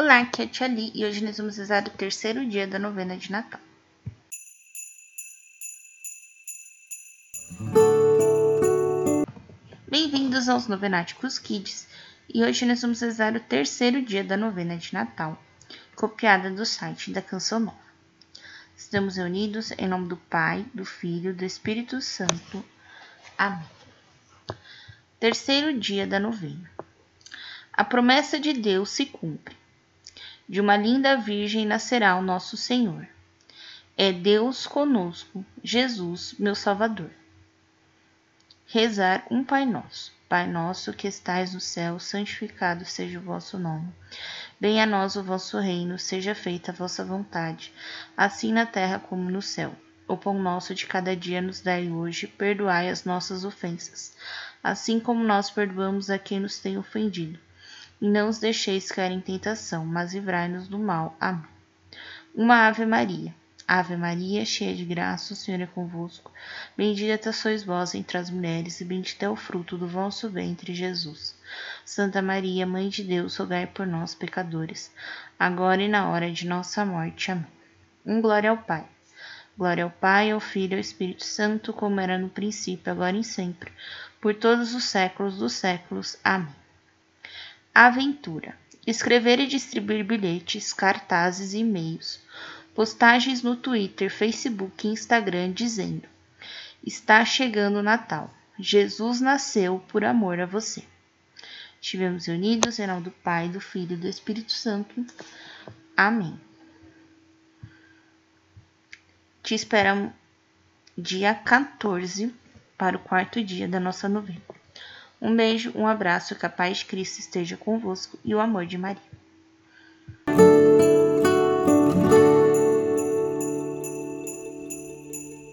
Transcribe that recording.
Olá, aqui é a Tia Li e hoje nós vamos rezar o terceiro dia da novena de Natal. Bem-vindos aos Novenáticos Kids e hoje nós vamos rezar o terceiro dia da novena de Natal, copiada do site da Canção Nova. Estamos reunidos em nome do Pai, do Filho e do Espírito Santo. Amém. Terceiro dia da novena. A promessa de Deus se cumpre. De uma linda virgem nascerá o nosso Senhor. É Deus conosco, Jesus, meu Salvador. Rezar um Pai Nosso. Pai nosso que estais no céu, santificado seja o vosso nome. Venha a nós o vosso reino, seja feita a vossa vontade, assim na terra como no céu. O pão nosso de cada dia nos dai hoje, perdoai as nossas ofensas, assim como nós perdoamos a quem nos tem ofendido e não os deixeis cair em tentação, mas livrai-nos do mal. Amém. Uma Ave Maria. Ave Maria, cheia de graça, o Senhor é convosco. Bendita sois vós entre as mulheres, e bendito é o fruto do vosso ventre, Jesus. Santa Maria, Mãe de Deus, rogai por nós, pecadores, agora e na hora de nossa morte. Amém. Um glória ao Pai. Glória ao Pai, ao Filho e ao Espírito Santo, como era no princípio, agora e sempre, por todos os séculos dos séculos. Amém. Aventura. Escrever e distribuir bilhetes, cartazes e-mails. Postagens no Twitter, Facebook e Instagram dizendo: Está chegando o Natal. Jesus nasceu por amor a você. Estivemos unidos em nome do Pai, do Filho e do Espírito Santo. Amém. Te esperamos dia 14 para o quarto dia da nossa novena. Um beijo, um abraço, que a paz de Cristo esteja convosco e o amor de Maria.